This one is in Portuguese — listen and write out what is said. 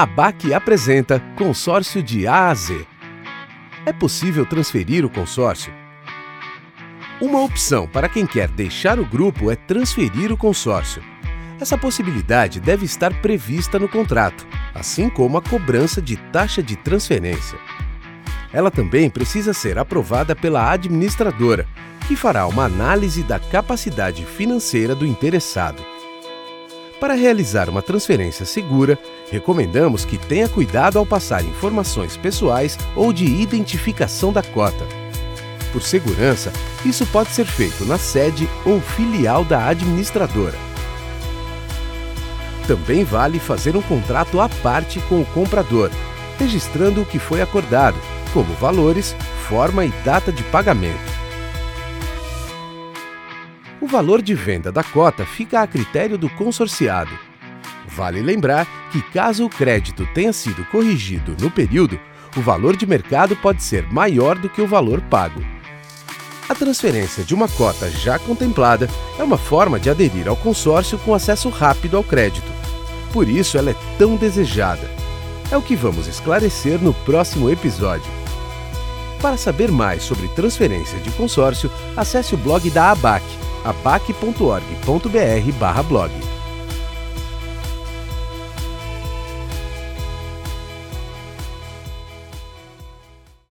A BAC apresenta Consórcio de A a Z. É possível transferir o consórcio? Uma opção para quem quer deixar o grupo é transferir o consórcio. Essa possibilidade deve estar prevista no contrato, assim como a cobrança de taxa de transferência. Ela também precisa ser aprovada pela administradora, que fará uma análise da capacidade financeira do interessado. Para realizar uma transferência segura, recomendamos que tenha cuidado ao passar informações pessoais ou de identificação da cota. Por segurança, isso pode ser feito na sede ou filial da administradora. Também vale fazer um contrato à parte com o comprador, registrando o que foi acordado, como valores, forma e data de pagamento. O valor de venda da cota fica a critério do consorciado. Vale lembrar que, caso o crédito tenha sido corrigido no período, o valor de mercado pode ser maior do que o valor pago. A transferência de uma cota já contemplada é uma forma de aderir ao consórcio com acesso rápido ao crédito. Por isso ela é tão desejada. É o que vamos esclarecer no próximo episódio. Para saber mais sobre transferência de consórcio, acesse o blog da ABAC abac.org.br/blog.